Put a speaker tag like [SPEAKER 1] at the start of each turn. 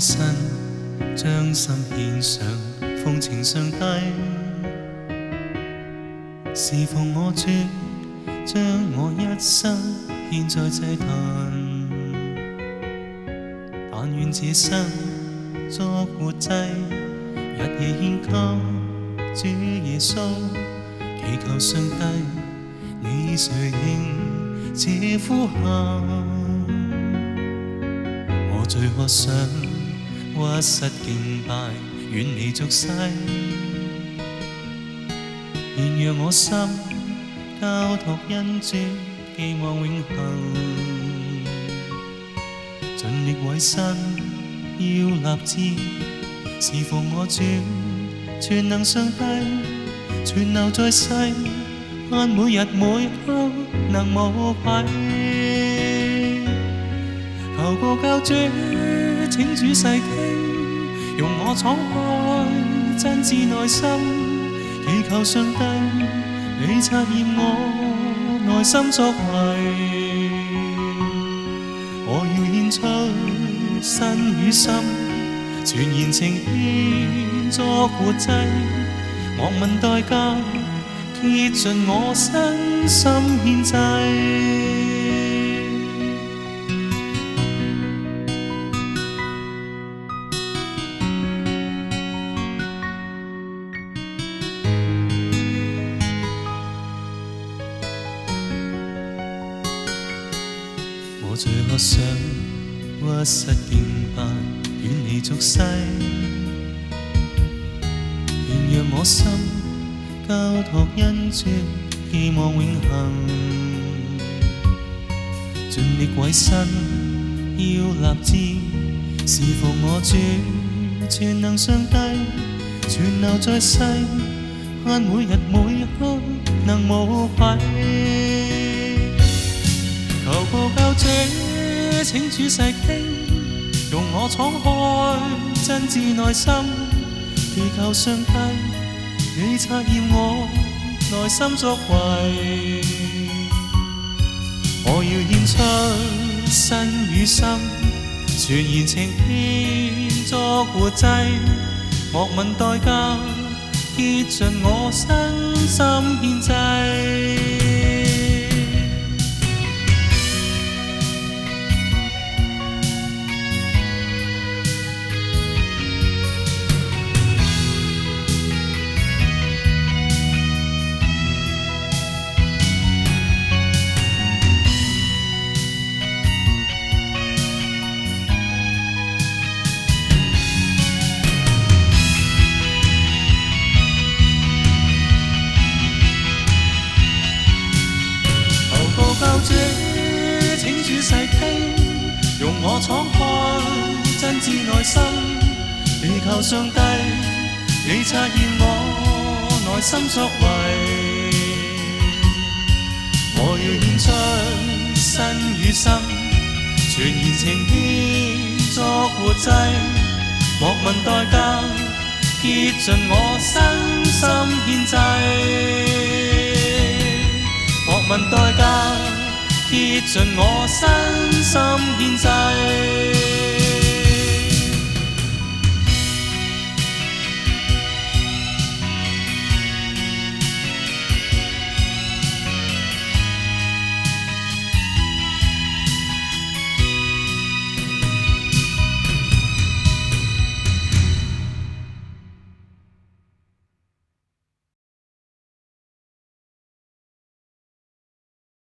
[SPEAKER 1] 身将心献上，奉情上帝，侍奉我主，将我一生献在祭坛。但愿这生作孤寂，日夜献给主耶稣，祈求上帝，你以垂听这呼喊，我最可想。屈膝敬拜，远你俗世，愿让我心交托恩主，寄望永恒。尽力委身，要立志侍奉我主，全能上帝，存留在世，盼每日每刻能无愧。求过教主，请主世。容我敞开真挚内心，祈求上帝，你察验我内心作为。我要献出身与心，全然情变作活祭，莫问代价，竭尽我身心献祭。我最可想，屈膝敬拜，远离俗世，愿让我心交托恩主，寄望永恒。尽力委身，要立志侍奉我主全能上帝，存留在世，盼每日每刻能无愧。请主细听，容我敞开真挚内心，祈求上帝，你察验我内心作为。我要献出身与心，全然情变作活祭，莫问代价，竭尽我身心祭。我敞开真摯內心，祈求上帝，你察驗我內心作為。我要獻出身與心，全然情意作活祭，莫問代價，竭盡我身心獻祭。莫問代價。竭盡我身心獻祭。